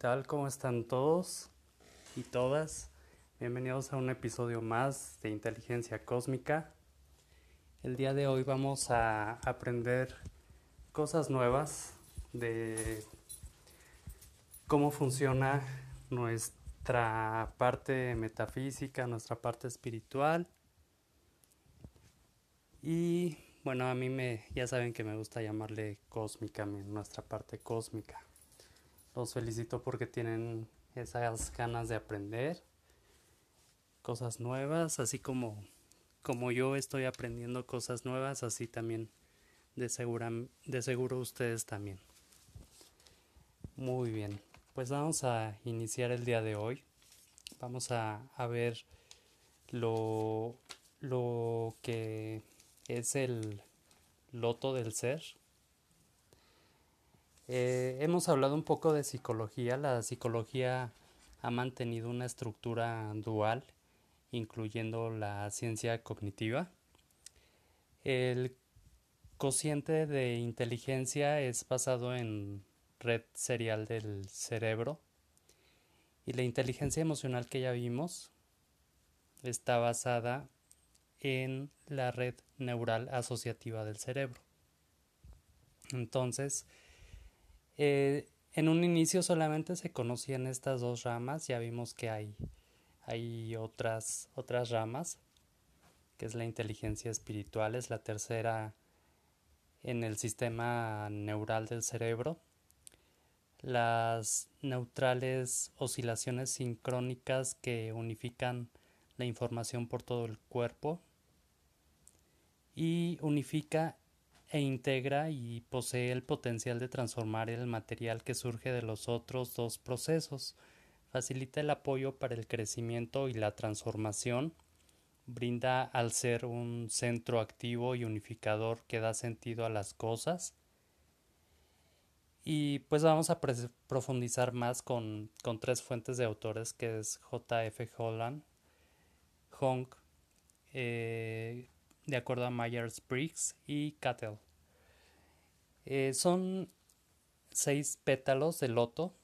tal? ¿Cómo están todos y todas? Bienvenidos a un episodio más de Inteligencia Cósmica. El día de hoy vamos a aprender cosas nuevas de cómo funciona nuestra parte metafísica, nuestra parte espiritual. Y bueno, a mí me ya saben que me gusta llamarle cósmica, nuestra parte cósmica. Los felicito porque tienen esas ganas de aprender cosas nuevas, así como, como yo estoy aprendiendo cosas nuevas, así también de, de seguro ustedes también. Muy bien, pues vamos a iniciar el día de hoy. Vamos a, a ver lo, lo que es el loto del ser eh, hemos hablado un poco de psicología. La psicología ha mantenido una estructura dual, incluyendo la ciencia cognitiva. El cociente de inteligencia es basado en red serial del cerebro y la inteligencia emocional que ya vimos está basada en la red neural asociativa del cerebro. Entonces, eh, en un inicio solamente se conocían estas dos ramas, ya vimos que hay, hay otras, otras ramas, que es la inteligencia espiritual, es la tercera en el sistema neural del cerebro. Las neutrales oscilaciones sincrónicas que unifican la información por todo el cuerpo y unifica e integra y posee el potencial de transformar el material que surge de los otros dos procesos, facilita el apoyo para el crecimiento y la transformación, brinda al ser un centro activo y unificador que da sentido a las cosas. Y pues vamos a profundizar más con, tres fuentes de autores que es J.F. Holland, Hong, eh, de acuerdo a Myers-Briggs y Cattell. Eh, son seis pétalos de loto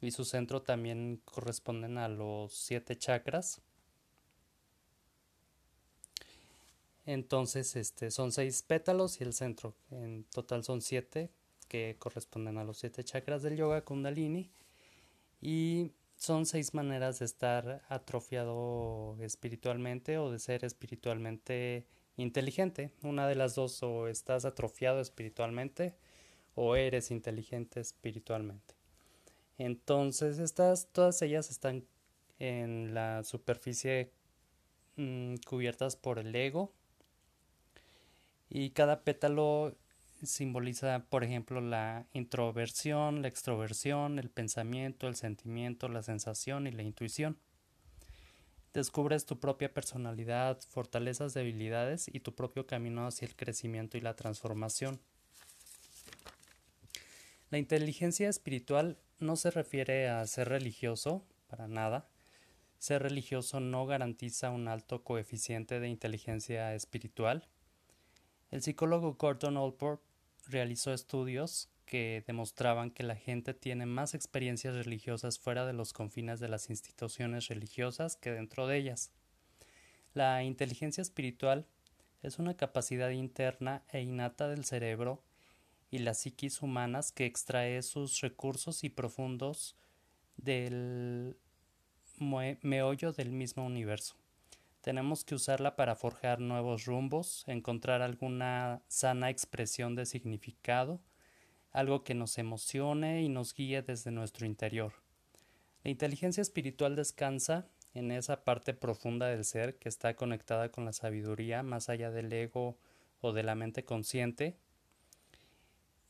y su centro también corresponden a los siete chakras. Entonces, este, son seis pétalos y el centro. En total son siete que corresponden a los siete chakras del yoga Kundalini. Y son seis maneras de estar atrofiado espiritualmente o de ser espiritualmente inteligente. Una de las dos o estás atrofiado espiritualmente o eres inteligente espiritualmente. Entonces estas, todas ellas están en la superficie mm, cubiertas por el ego y cada pétalo simboliza, por ejemplo, la introversión, la extroversión, el pensamiento, el sentimiento, la sensación y la intuición. Descubres tu propia personalidad, fortalezas, debilidades y tu propio camino hacia el crecimiento y la transformación. La inteligencia espiritual no se refiere a ser religioso, para nada. Ser religioso no garantiza un alto coeficiente de inteligencia espiritual. El psicólogo Gordon Allport realizó estudios que demostraban que la gente tiene más experiencias religiosas fuera de los confines de las instituciones religiosas que dentro de ellas. La inteligencia espiritual es una capacidad interna e innata del cerebro y las psiquis humanas que extrae sus recursos y profundos del meollo del mismo universo. Tenemos que usarla para forjar nuevos rumbos, encontrar alguna sana expresión de significado, algo que nos emocione y nos guíe desde nuestro interior. La inteligencia espiritual descansa en esa parte profunda del ser que está conectada con la sabiduría más allá del ego o de la mente consciente.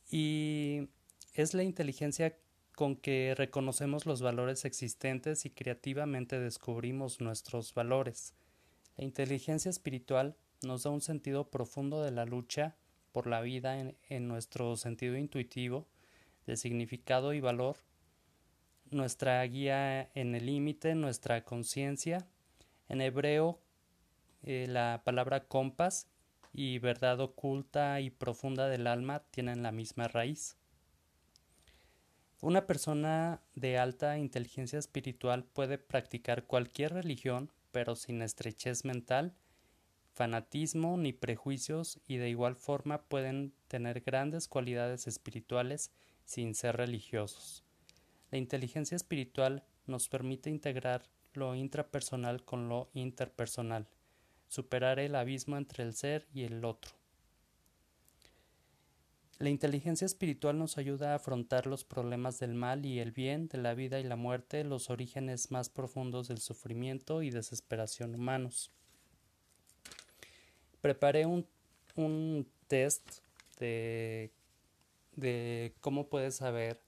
Y es la inteligencia con que reconocemos los valores existentes y creativamente descubrimos nuestros valores. La inteligencia espiritual nos da un sentido profundo de la lucha por la vida en, nuestro sentido intuitivo de significado y valor, nuestra guía en el límite, nuestra conciencia. En hebreo, eh, la palabra compás y verdad oculta y profunda del alma tienen la misma raíz. Una persona de alta inteligencia espiritual puede practicar cualquier religión, pero sin estrechez mental, fanatismo ni prejuicios y de igual forma pueden tener grandes cualidades espirituales sin ser religiosos. La inteligencia espiritual nos permite integrar lo intrapersonal con lo interpersonal, superar el abismo entre el ser y el otro. La inteligencia espiritual nos ayuda a afrontar los problemas del mal y el bien, de la vida y la muerte, los orígenes más profundos del sufrimiento y desesperación humanos. Preparé un, un test de, de cómo puedes saber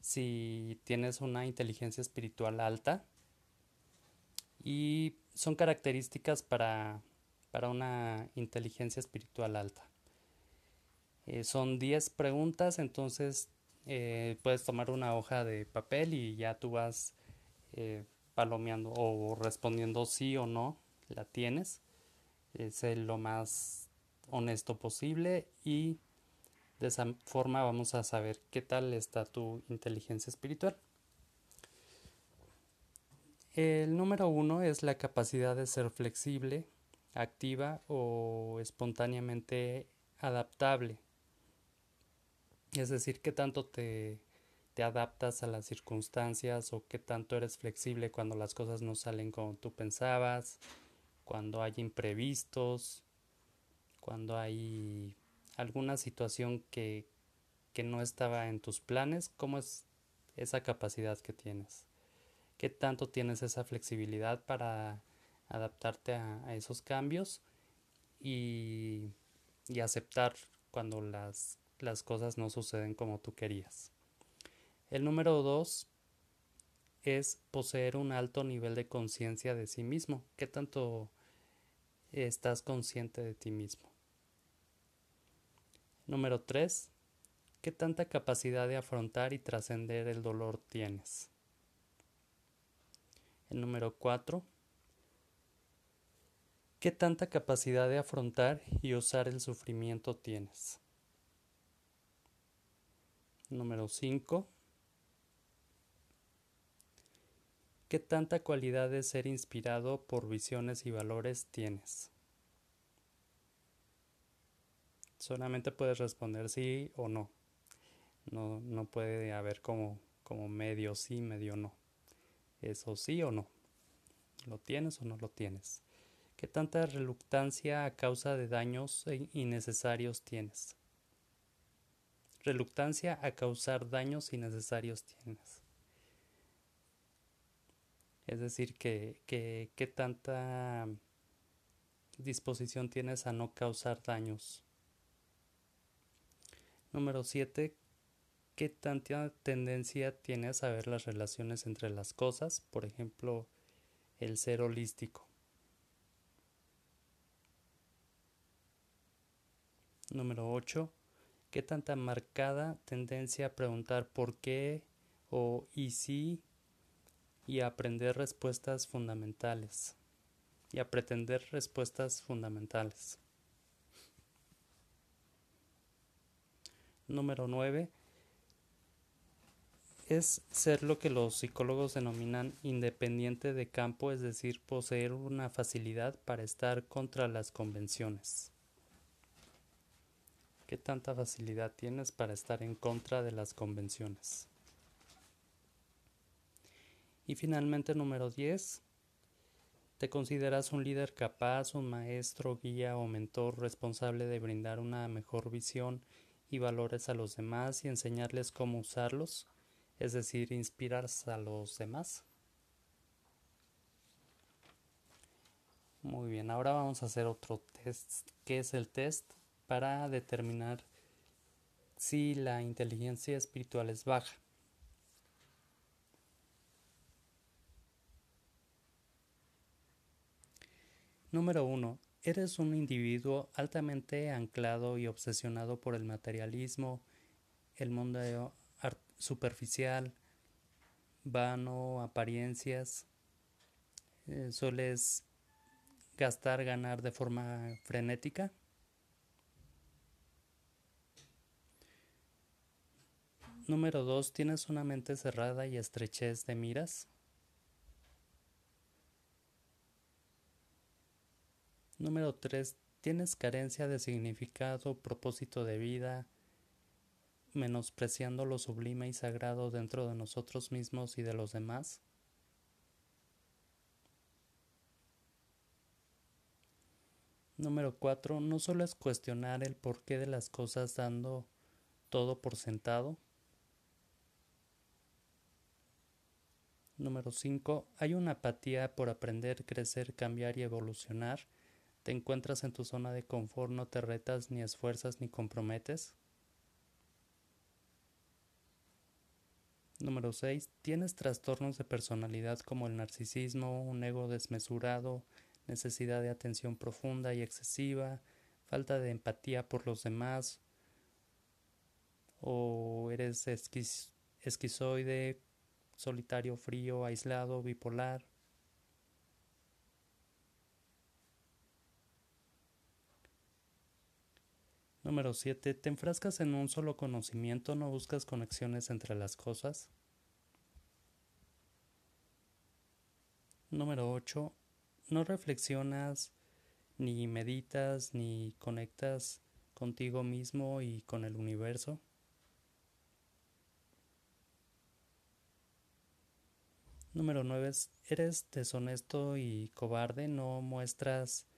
si tienes una inteligencia espiritual alta y son características para, para una inteligencia espiritual alta. Eh, son 10 preguntas, entonces eh, puedes tomar una hoja de papel y ya tú vas eh, palomeando o respondiendo sí o no, la tienes. Es lo más honesto posible y de esa forma vamos a saber qué tal está tu inteligencia espiritual. El número uno es la capacidad de ser flexible, activa o espontáneamente adaptable. Es decir, qué tanto te, te adaptas a las circunstancias o qué tanto eres flexible cuando las cosas no salen como tú pensabas, cuando hay imprevistos, cuando hay alguna situación que, que no estaba en tus planes, ¿cómo es esa capacidad que tienes? ¿Qué tanto tienes esa flexibilidad para adaptarte a, esos cambios y, y aceptar cuando las las cosas no suceden como tú querías. El número dos es poseer un alto nivel de conciencia de sí mismo. ¿Qué tanto estás consciente de ti mismo? Número tres, ¿qué tanta capacidad de afrontar y trascender el dolor tienes? El número cuatro, ¿qué tanta capacidad de afrontar y usar el sufrimiento tienes? Número 5. ¿Qué tanta cualidad de ser inspirado por visiones y valores tienes? Solamente puedes responder sí o no. No, no puede haber como, como medio sí, medio no. Eso sí o no. ¿Lo tienes o no lo tienes? ¿Qué tanta reluctancia a causa de daños innecesarios tienes? reluctancia a causar daños innecesarios tienes. Es decir, que, tanta disposición tienes a no causar daños. Número 7. ¿Qué tanta tendencia tienes a ver las relaciones entre las cosas? Por ejemplo, el ser holístico. Número 8 qué tanta marcada tendencia a preguntar por qué o y si y a aprender respuestas fundamentales y a pretender respuestas fundamentales. Número 9 es ser lo que los psicólogos denominan independiente de campo, es decir, poseer una facilidad para estar contra las convenciones. ¿Qué tanta facilidad tienes para estar en contra de las convenciones? Y finalmente, número 10. ¿Te consideras un líder capaz, un maestro, guía o mentor responsable de brindar una mejor visión y valores a los demás y enseñarles cómo usarlos? Es decir, inspirarse a los demás. Muy bien, ahora vamos a hacer otro test. ¿Qué es el test? para determinar si la inteligencia espiritual es baja. Número 1. Eres un individuo altamente anclado y obsesionado por el materialismo, el mundo superficial, vano, apariencias. Eh, sueles gastar, ganar de forma frenética. Número 2. ¿Tienes una mente cerrada y estrechez de miras? Número 3. ¿Tienes carencia de significado, propósito de vida, menospreciando lo sublime y sagrado dentro de nosotros mismos y de los demás? Número 4. No solo es cuestionar el porqué de las cosas dando todo por sentado. Número 5. Hay una apatía por aprender, crecer, cambiar y evolucionar. Te encuentras en tu zona de confort, no te retas, ni esfuerzas, ni comprometes. Número 6. Tienes trastornos de personalidad como el narcisismo, un ego desmesurado, necesidad de atención profunda y excesiva, falta de empatía por los demás, o eres esquizoide, solitario, frío, aislado, bipolar. Número 7. ¿Te enfrascas en un solo conocimiento? ¿No buscas conexiones entre las cosas? Número 8. ¿No reflexionas, ni meditas, ni conectas contigo mismo y con el universo? Número 9. Eres deshonesto y cobarde, no muestras,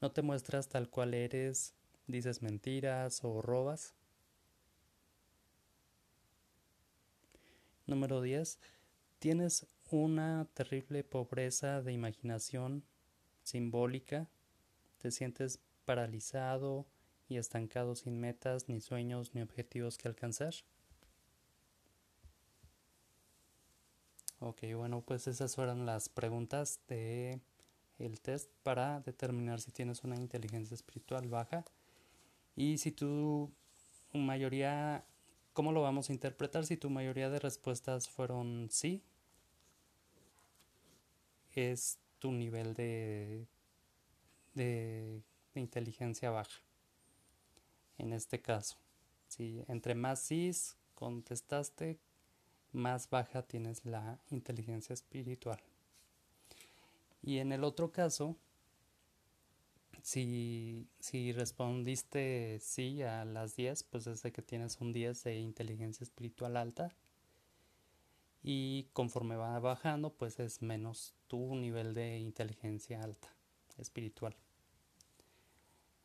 no te muestras tal cual eres, dices mentiras o robas. Número 10. Tienes una terrible pobreza de imaginación simbólica. Te sientes paralizado y estancado sin metas, ni sueños, ni objetivos que alcanzar. Ok, bueno, pues esas fueron las preguntas de test para determinar si tienes una inteligencia espiritual baja y si tu mayoría, ¿cómo lo vamos a interpretar? Si tu mayoría de respuestas fueron sí, es tu nivel de, de, inteligencia baja. En este caso, si entre más sí contestaste, más baja tienes la inteligencia espiritual. Y en el otro caso, si, si respondiste sí a las 10, pues es de que tienes un 10 de inteligencia espiritual alta. Y conforme va bajando, pues es menos tu nivel de inteligencia alta espiritual.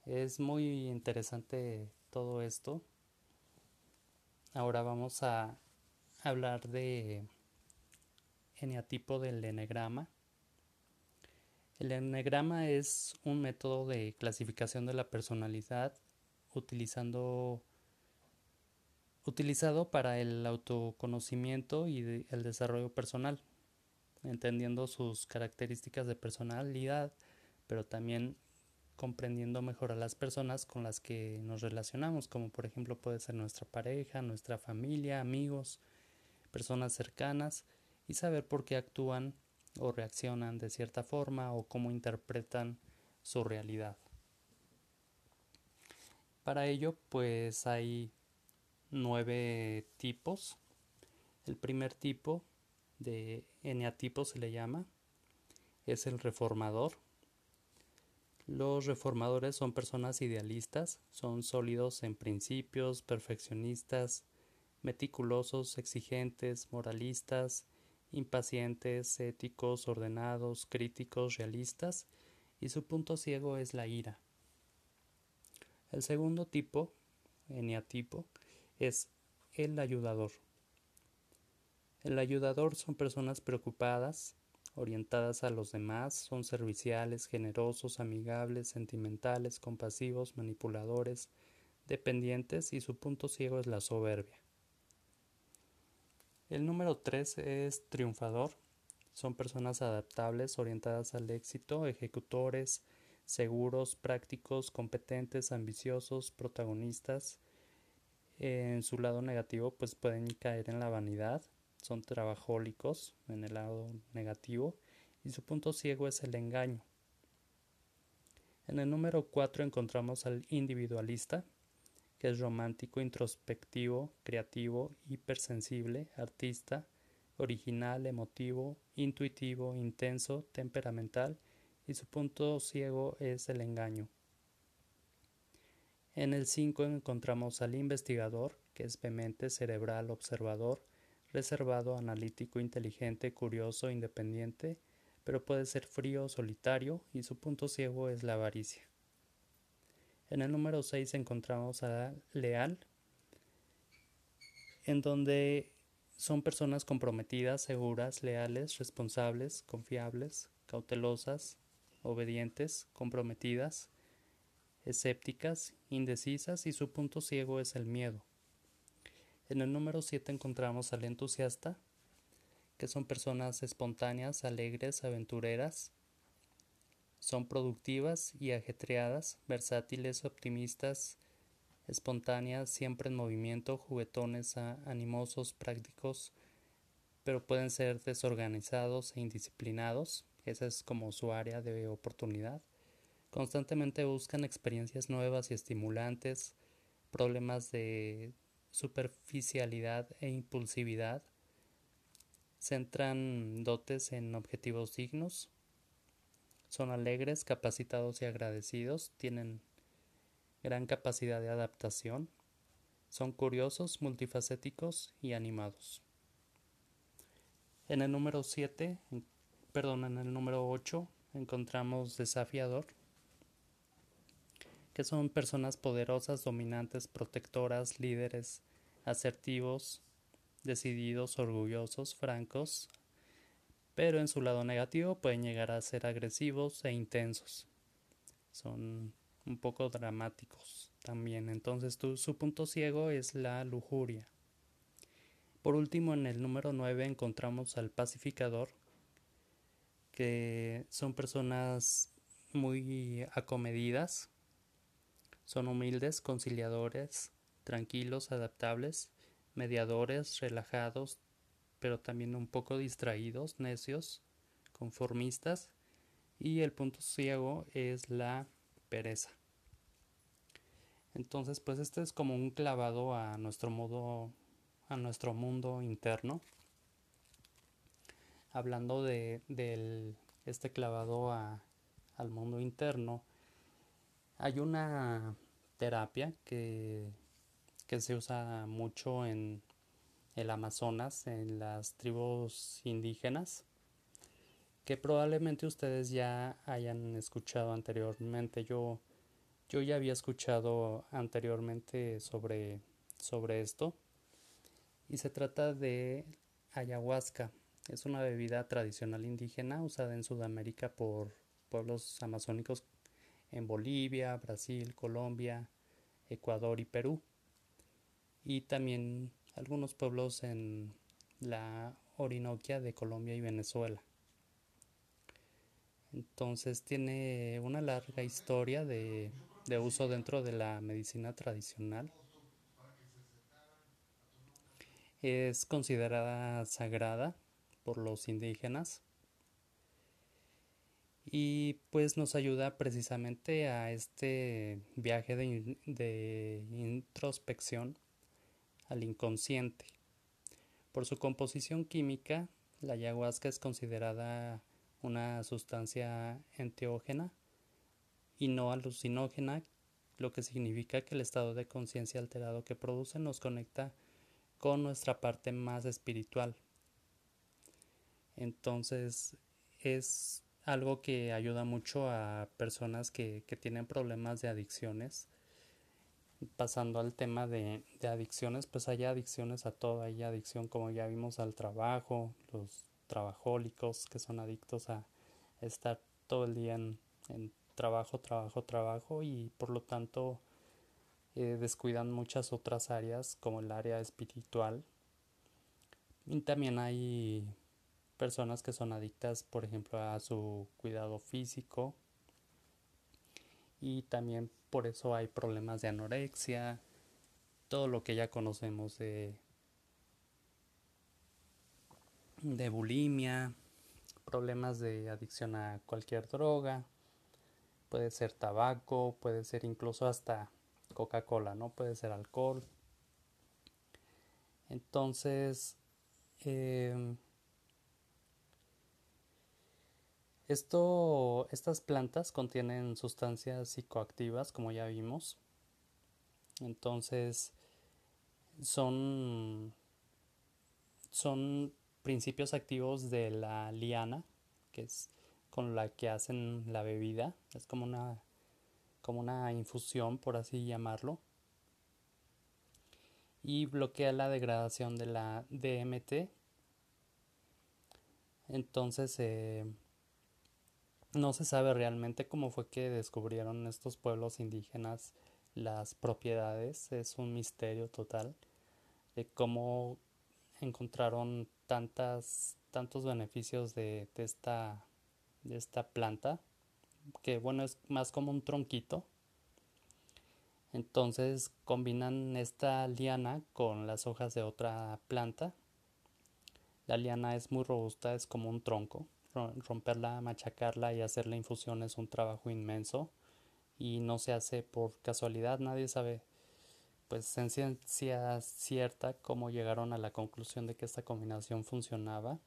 Es muy interesante todo esto. Ahora vamos a hablar de eneatipo del enegrama. El enegrama es un método de clasificación de la personalidad utilizando utilizado para el autoconocimiento y el desarrollo personal, entendiendo sus características de personalidad, pero también comprendiendo mejor a las personas con las que nos relacionamos, como por ejemplo puede ser nuestra pareja, nuestra familia, amigos, personas cercanas, y saber por qué actúan o reaccionan de cierta forma o cómo interpretan su realidad. Para ello, pues hay nueve tipos. El primer tipo de eneatipo se le llama, es el reformador. Los reformadores son personas idealistas, son sólidos en principios, perfeccionistas, meticulosos, exigentes, moralistas, impacientes, éticos, ordenados, críticos, realistas, y su punto ciego es la ira. El segundo tipo, eniatipo, es el ayudador. El ayudador son personas preocupadas, orientadas a los demás, son serviciales, generosos, amigables, sentimentales, compasivos, manipuladores, dependientes y su punto ciego es la soberbia. El número 3 es triunfador. Son personas adaptables, orientadas al éxito, ejecutores, seguros, prácticos, competentes, ambiciosos, protagonistas. En su lado negativo, pues pueden caer en la vanidad, son trabajólicos en el lado negativo y su punto ciego es el engaño. En el número 4 encontramos al individualista. Que es romántico, introspectivo, creativo, hipersensible, artista, original, emotivo, intuitivo, intenso, temperamental y su punto ciego es el engaño. En el 5 encontramos al investigador, que es vehemente, cerebral, observador, reservado, analítico, inteligente, curioso, independiente, pero puede ser frío, solitario y su punto ciego es la avaricia. En el número 6 encontramos a leal, en donde son personas comprometidas, seguras, leales, responsables, confiables, cautelosas, obedientes, comprometidas, escépticas, indecisas y su punto ciego es el miedo. En el número 7 encontramos al entusiasta, que son personas espontáneas, alegres, aventureras, son productivas y ajetreadas, versátiles, optimistas, espontáneas, siempre en movimiento, juguetones, animosos, prácticos, pero pueden ser desorganizados e indisciplinados. Esa es como su área de oportunidad. Constantemente buscan experiencias nuevas y estimulantes, problemas de superficialidad e impulsividad. Centran dotes en objetivos dignos. Son alegres, capacitados y agradecidos. Tienen gran capacidad de adaptación, son curiosos, multifacéticos y animados. En el número 7, perdón, en el número 8 encontramos desafiador, que son personas poderosas, dominantes, protectoras, líderes, asertivos, decididos, orgullosos, francos, pero en su lado negativo pueden llegar a ser agresivos e intensos. Son un poco dramáticos también. Entonces su punto ciego es la lujuria. Por último, en el número 9 encontramos al pacificador, que son personas muy acomedidas, son humildes, conciliadores, tranquilos, adaptables, mediadores, relajados, pero también un poco distraídos, necios, conformistas. Y el punto ciego es la pereza. Entonces, pues este es como un clavado a nuestro modo, a nuestro mundo interno. Hablando de, este clavado al mundo interno, hay una terapia que, que se usa mucho en el Amazonas, en las tribus indígenas, que probablemente ustedes ya hayan escuchado anteriormente. Yo, yo ya había escuchado anteriormente sobre, sobre esto y se trata de ayahuasca. Es una bebida tradicional indígena usada en Sudamérica por pueblos amazónicos en Bolivia, Brasil, Colombia, Ecuador y Perú. Y también algunos pueblos en la Orinoquia de Colombia y Venezuela. Entonces tiene una larga historia de, uso dentro de la medicina tradicional. Es considerada sagrada por los indígenas y pues nos ayuda precisamente a este viaje de, de, introspección al inconsciente. Por su composición química, la ayahuasca es considerada una sustancia enteógena y no alucinógena, lo que significa que el estado de conciencia alterado que produce nos conecta con nuestra parte más espiritual. Entonces es algo que ayuda mucho a personas que, tienen problemas de adicciones. Pasando al tema de, de, adicciones, pues hay adicciones a todo, hay adicción como ya vimos al trabajo, los trabajólicos que son adictos a estar todo el día en, trabajo, trabajo, trabajo y por lo tanto eh, descuidan muchas otras áreas como el área espiritual. Y también hay personas que son adictas, por ejemplo, a su cuidado físico y también por eso hay problemas de anorexia, todo lo que ya conocemos de de bulimia, problemas de adicción a cualquier droga, puede ser tabaco, puede ser incluso hasta Coca-Cola, ¿no? Puede ser alcohol. Entonces, em, esto, estas plantas contienen sustancias psicoactivas, como ya vimos. Entonces, son, son principios activos de la liana, que es con la que hacen la bebida. Es como una, como una infusión, por así llamarlo. Y bloquea la degradación de la DMT. Entonces, eh, no se sabe realmente cómo fue que descubrieron estos pueblos indígenas las propiedades. Es un misterio total de cómo encontraron tantas, tantos beneficios de, esta, de esta planta, que bueno, es más como un tronquito. Entonces combinan esta liana con las hojas de otra planta. La liana es muy robusta, es como un tronco. Romperla, machacarla y hacer la infusión es un trabajo inmenso y no se hace por casualidad, nadie sabe pues en ciencia cierta cómo llegaron a la conclusión de que esta combinación funcionaba.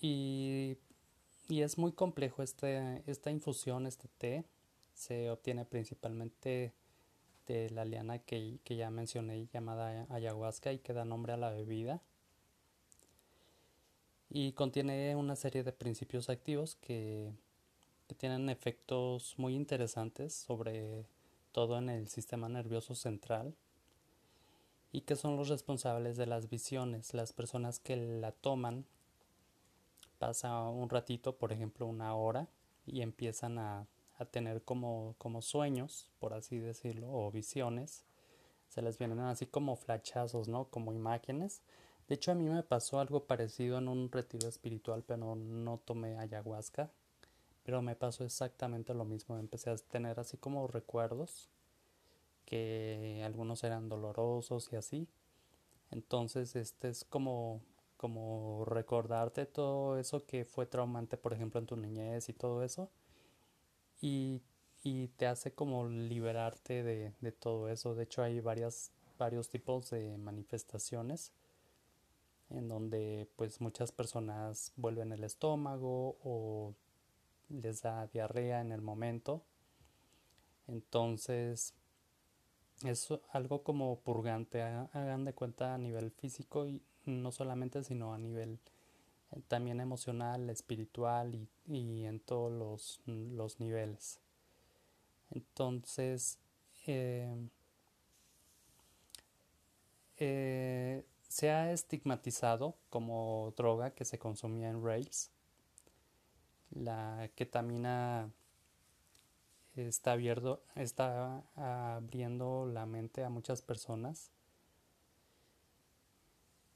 Y, es muy complejo este, esta infusión, este té. Se obtiene principalmente de la liana que, que ya mencioné llamada ayahuasca y que da nombre a la bebida. Y contiene una serie de principios activos que que tienen efectos muy interesantes sobre todo en el sistema nervioso central y que son los responsables de las visiones. Las personas que la toman pasa un ratito, por ejemplo una hora, y empiezan a, a tener como, como sueños, por así decirlo, o visiones. Se les vienen así como flachazos, ¿no? Como imágenes. De hecho, a mí me pasó algo parecido en un retiro espiritual, pero no tomé ayahuasca. Pero me pasó exactamente lo mismo. Empecé a tener así como recuerdos que algunos eran dolorosos y así. Entonces, este es como como recordarte todo eso que fue traumante, por ejemplo, en tu niñez y todo eso. Y, y te hace como liberarte de, de, todo eso. De hecho, hay varias, varios tipos de manifestaciones en donde pues muchas personas vuelven el estómago o les da diarrea en el momento. Entonces, es algo como purgante, hagan de cuenta a nivel físico y no solamente, sino a nivel eh, también emocional, espiritual y, en todos los, los, niveles. Entonces, eh, eh, se ha estigmatizado como droga que se consumía en raves la ketamina está, abierto, está abriendo la mente a muchas personas.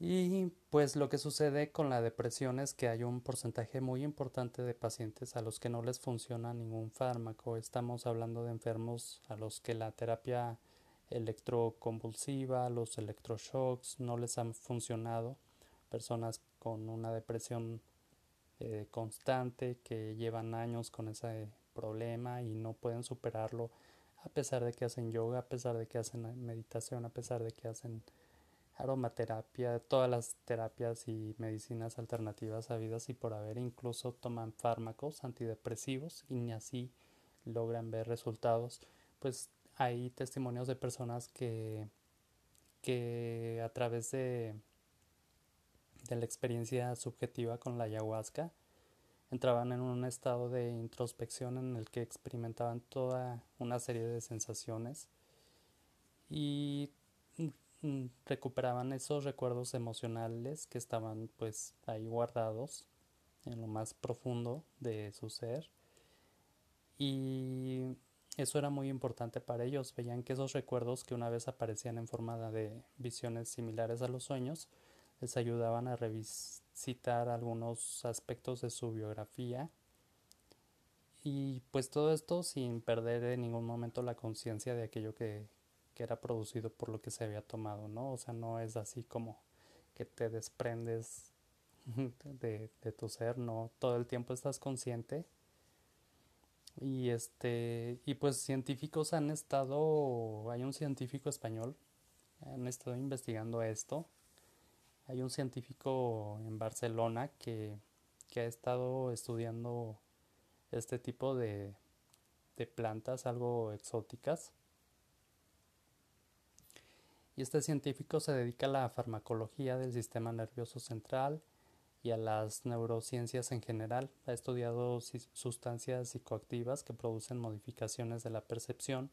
Y pues lo que sucede con la depresión es que hay un porcentaje muy importante de pacientes a los que no les funciona ningún fármaco. Estamos hablando de enfermos a los que la terapia electroconvulsiva, los electroshocks no les han funcionado. Personas con una depresión eh, constante que llevan años con ese problema y no pueden superarlo a pesar de que hacen yoga, a pesar de que hacen meditación, a pesar de que hacen aromaterapia, todas las terapias y medicinas alternativas habidas y por haber, incluso toman fármacos antidepresivos y ni así logran ver resultados. Pues hay testimonios de personas que, que a través de de la experiencia subjetiva con la ayahuasca, entraban en un estado de introspección en el que experimentaban toda una serie de sensaciones y mm, recuperaban esos recuerdos emocionales que estaban pues ahí guardados en lo más profundo de su ser. Y eso era muy importante para ellos. Veían que esos recuerdos que una vez aparecían en forma de visiones similares a los sueños les ayudaban a revisitar algunos aspectos de su biografía. Y pues todo esto sin perder en ningún momento la conciencia de aquello que, que, era producido por lo que se había tomado, ¿no? O sea, no es así como que te desprendes de, de tu ser, no, todo el tiempo estás consciente Y este, y pues científicos han estado, hay un científico español, han estado investigando esto. Hay un científico en Barcelona que, que ha estado estudiando este tipo de, de plantas algo exóticas. Y este científico se dedica a la farmacología del sistema nervioso central y a las neurociencias en general. Ha estudiado sustancias psicoactivas que producen modificaciones de la percepción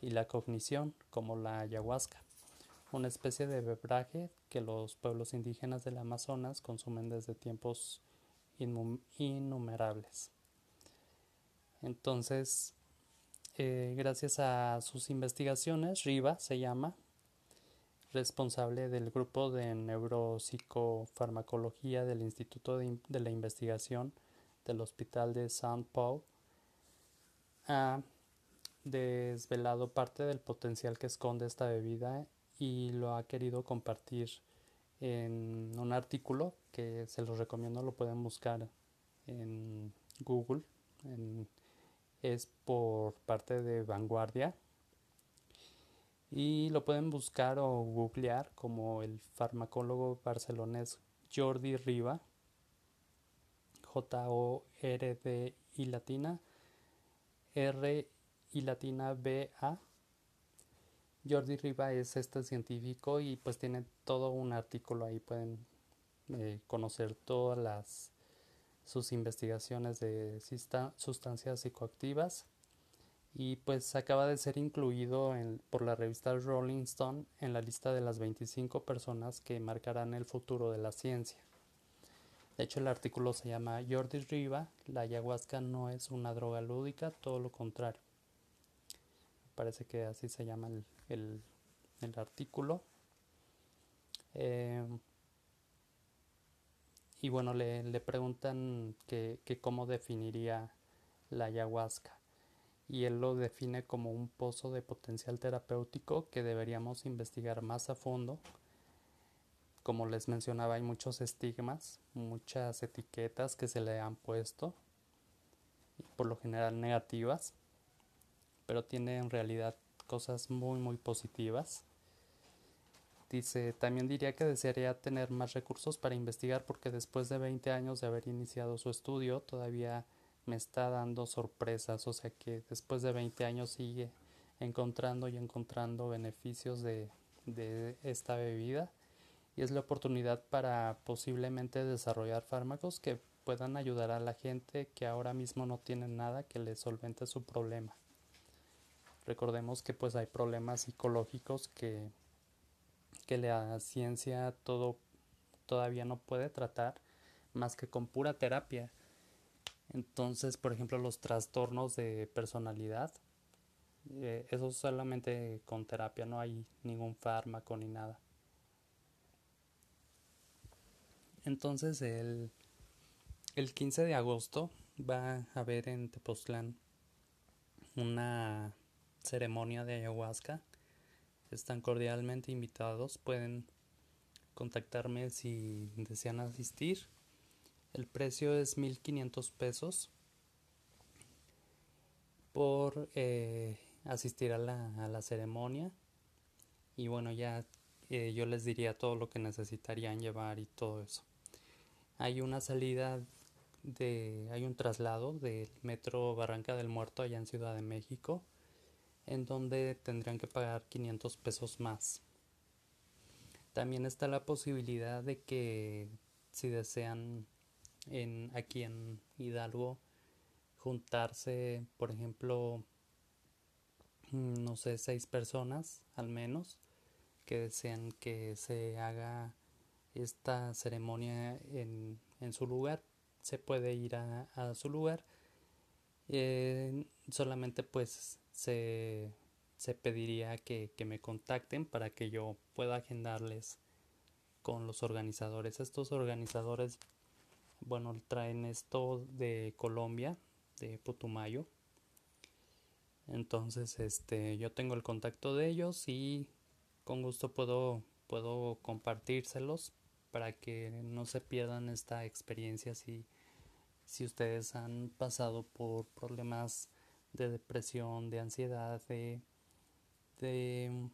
y la cognición, como la ayahuasca, una especie de bebraje que los pueblos indígenas del Amazonas consumen desde tiempos innumerables. Entonces, eh, gracias a sus investigaciones, Riva se llama, responsable del grupo de neuropsicofarmacología del Instituto de, la Investigación del Hospital de St. Paul, ha desvelado parte del potencial que esconde esta bebida y lo ha querido compartir en un artículo que se los recomiendo, lo pueden buscar en Google, es por parte de Vanguardia y lo pueden buscar o googlear como el farmacólogo barcelonés Jordi Riva, J-O-R-D y latina, R y latina B-A. Jordi Riva es este científico y pues tiene todo un artículo ahí, pueden eh, conocer todas las sus investigaciones de sustancias psicoactivas y pues acaba de ser incluido por la revista Rolling Stone en la lista de las 25 personas que marcarán el futuro de la ciencia. De hecho, el artículo se llama Jordi Riva, la ayahuasca no es una droga lúdica, todo lo contrario. Parece que así se llama el, artículo. Eh, y bueno, le, preguntan que cómo definiría la ayahuasca y él lo define como un pozo de potencial terapéutico que deberíamos investigar más a fondo. Como les mencionaba, hay muchos estigmas, muchas etiquetas que se le han puesto, por lo general negativas, pero tiene en realidad cosas muy muy positivas. Dice, también diría que desearía tener más recursos para investigar porque después de 20 años de haber iniciado su estudio todavía me está dando sorpresas, o sea que después de 20 años sigue encontrando y encontrando beneficios de, esta bebida y es la oportunidad para posiblemente desarrollar fármacos que puedan ayudar a la gente que ahora mismo no tiene nada que le solvente su problema. Recordemos que pues hay problemas psicológicos que, que la ciencia todo, todavía no puede tratar más que con pura terapia entonces, por ejemplo, los trastornos de personalidad, eh, eso solamente con terapia, no hay ningún fármaco ni nada. Entonces, el, el 15 de agosto va a haber en Tepoztlán una ceremonia de ayahuasca. Están cordialmente invitados. Pueden contactarme si desean asistir el precio es 1500 pesos por eh, asistir a la, ceremonia. Y bueno, ya eh, yo les diría todo lo que necesitarían llevar y todo eso. Hay una salida de, hay un traslado del metro Barranca del Muerto allá en Ciudad de México, en donde tendrían que pagar 500 pesos más. También está la posibilidad de que si desean en, aquí en Hidalgo juntarse, por ejemplo, mm, no sé, seis personas al menos que desean que se haga esta ceremonia en, en su lugar, se puede ir a, a su lugar. Eh, solamente pues se, se pediría que, que me contacten para que yo pueda agendarles con los organizadores. Estos organizadores bueno, traen esto de Colombia, de Putumayo. Entonces, este, yo tengo el contacto de ellos y con gusto puedo, puedo compartírselos para que no se pierdan esta experiencia así si ustedes han pasado por problemas de depresión, de ansiedad, de, de,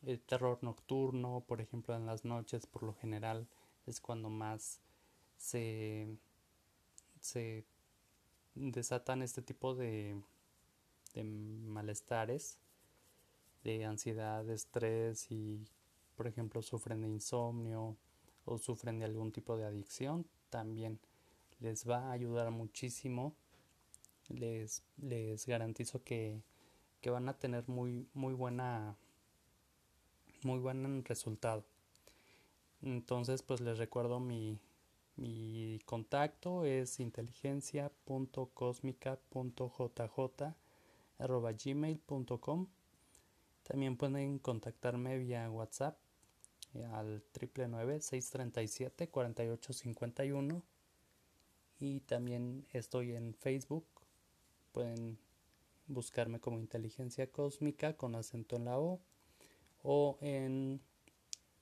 de terror nocturno, por ejemplo en las noches por lo general es cuando más se, se desatan este tipo de, de malestares, de ansiedad, de estrés y por ejemplo sufren de insomnio o sufren de algún tipo de adicción, también les va a ayudar muchísimo. Les, les garantizo que, que van a tener muy, muy buena muy buen resultado. Entonces, pues les recuerdo mi, mi contacto es inteligencia.cosmica.jj.gmail.com También pueden contactarme vía WhatsApp eh, al 999-637-4851 y también estoy en Facebook. Pueden buscarme como Inteligencia Cósmica con acento en la O o en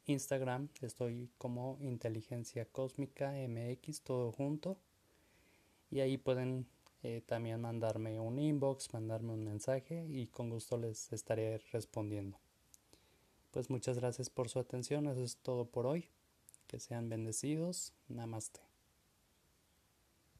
Instagram estoy como Inteligencia Cósmica MX, todo junto. Y ahí pueden eh, también mandarme un inbox, mandarme un mensaje y con gusto les estaré respondiendo. Pues muchas gracias por su atención, eso es todo por hoy. Que sean bendecidos. Namaste.